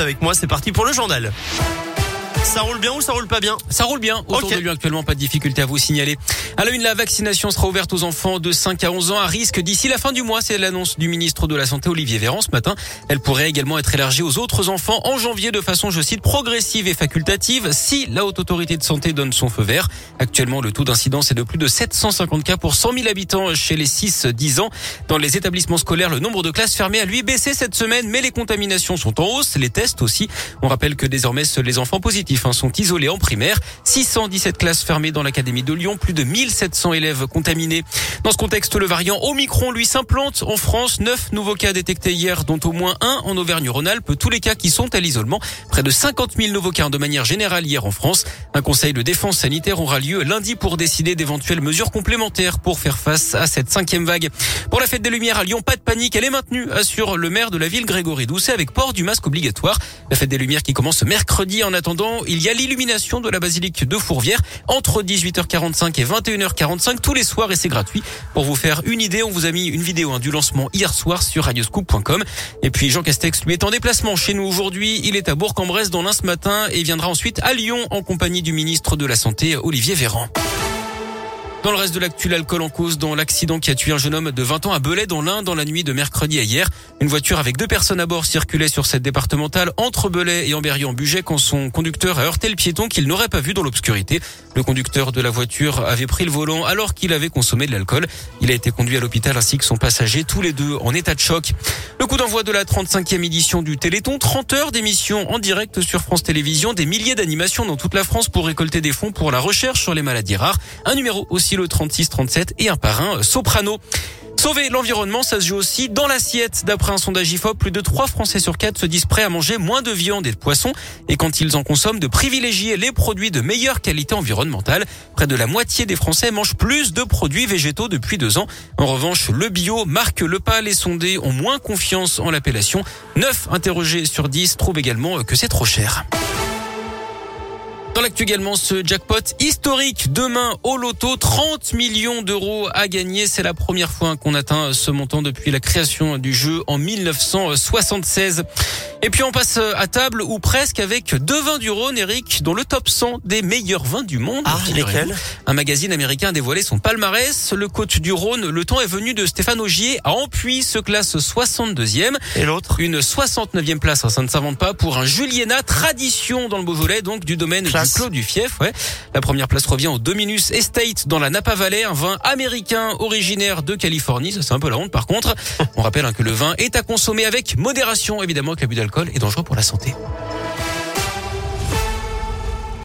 avec moi. C'est parti pour le journal. Ça roule bien ou ça roule pas bien Ça roule bien. Autour Ok. de lui actuellement, pas de difficulté à vous signaler. À la une, la vaccination sera ouverte aux enfants de 5 à 11 ans à risque d'ici la fin du mois. C'est l'annonce du ministre de la Santé Olivier Véran ce matin. Elle pourrait également être élargie aux autres enfants en janvier de façon, je cite, progressive et facultative si la haute autorité de santé donne son feu vert. Actuellement, le taux d'incidence est de plus de 750 cas pour 100 000 habitants chez les 6-10 ans. Dans les établissements scolaires, le nombre de classes fermées a lui baissé cette semaine, mais les contaminations sont en hausse, les tests aussi. On rappelle que désormais, les enfants positifs hein, sont isolés en primaire. 617 classes fermées dans l'Académie de Lyon, plus de 1700 élèves contaminés. Dans ce contexte, le variant Omicron, lui, s'implante en France. Neuf nouveaux cas détectés hier, dont au moins un en Auvergne-Rhône-Alpes. Tous les cas qui sont à l'isolement. Près de 50 000 nouveaux cas de manière générale hier en France. Un conseil de défense sanitaire aura lieu lundi pour décider d'éventuelles mesures complémentaires pour faire face à cette cinquième vague. Pour la fête des Lumières à Lyon, pas de panique, elle est maintenue, assure le maire de la ville Grégory Doucet avec port du masque obligatoire. La fête des Lumières qui commence mercredi. En attendant, il y a l'illumination de la basilique de Fourvière entre 18h45 et 21h45 tous les soirs et c'est gratuit. Pour vous faire une idée, on vous a mis une vidéo hein, du lancement hier soir sur radioscoop.com. Et puis Jean Castex lui est en déplacement chez nous aujourd'hui. Il est à Bourg-en-Bresse dans l'Ain ce matin et viendra ensuite à Lyon en compagnie du ministre de la Santé Olivier Véran. Dans le reste de l'actu, l'alcool en cause dans l'accident qui a tué un jeune homme de 20 ans à Belay dans l'Ain dans la nuit de mercredi à hier. Une voiture avec deux personnes à bord circulait sur cette départementale entre Belay et Amberieu-en-Bugey quand son conducteur a heurté le piéton qu'il n'aurait pas vu dans l'obscurité. Le conducteur de la voiture avait pris le volant alors qu'il avait consommé de l'alcool. Il a été conduit à l'hôpital ainsi que son passager, tous les deux en état de choc. Le coup d'envoi de la 35e édition du Téléthon, 30 heures d'émission en direct sur France Télévisions, des milliers d'animations dans toute la France pour récolter des fonds pour la recherche sur les maladies rares. Un numéro aussi le 36-37 et un parrain soprano. Sauver l'environnement, ça se joue aussi dans l'assiette. D'après un sondage IFOP, plus de 3 Français sur 4 se disent prêts à manger moins de viande et de poisson. Et quand ils en consomment, de privilégier les produits de meilleure qualité environnementale. Près de la moitié des Français mangent plus de produits végétaux depuis deux ans. En revanche, le bio marque le pas. Les sondés ont moins confiance en l'appellation. 9 interrogés sur 10 trouvent également que c'est trop cher. Dans l'actu également, ce jackpot historique demain au loto, 30 millions d'euros à gagner. C'est la première fois qu'on atteint ce montant depuis la création du jeu en 1976. Et puis on passe à table ou presque avec deux vins du Rhône, Eric, dans le top 100 des meilleurs vins du monde. Ah, lesquels? Un magazine américain a dévoilé son palmarès. Le coach du Rhône, le temps est venu de Stéphane Augier à Ampuis, se classe 62e. Et l'autre? Une 69e place, hein, ça ne s'invente pas, pour un Juliena tradition dans le Beaujolais, donc du domaine Classe. du Clos du Fief. Ouais. La première place revient au Dominus Estate dans la Napa Valley, un vin américain originaire de Californie. Ça c'est un peu la honte par contre. On rappelle hein, que le vin est à consommer avec modération, évidemment que l'abus d'alcool est dangereux pour la santé.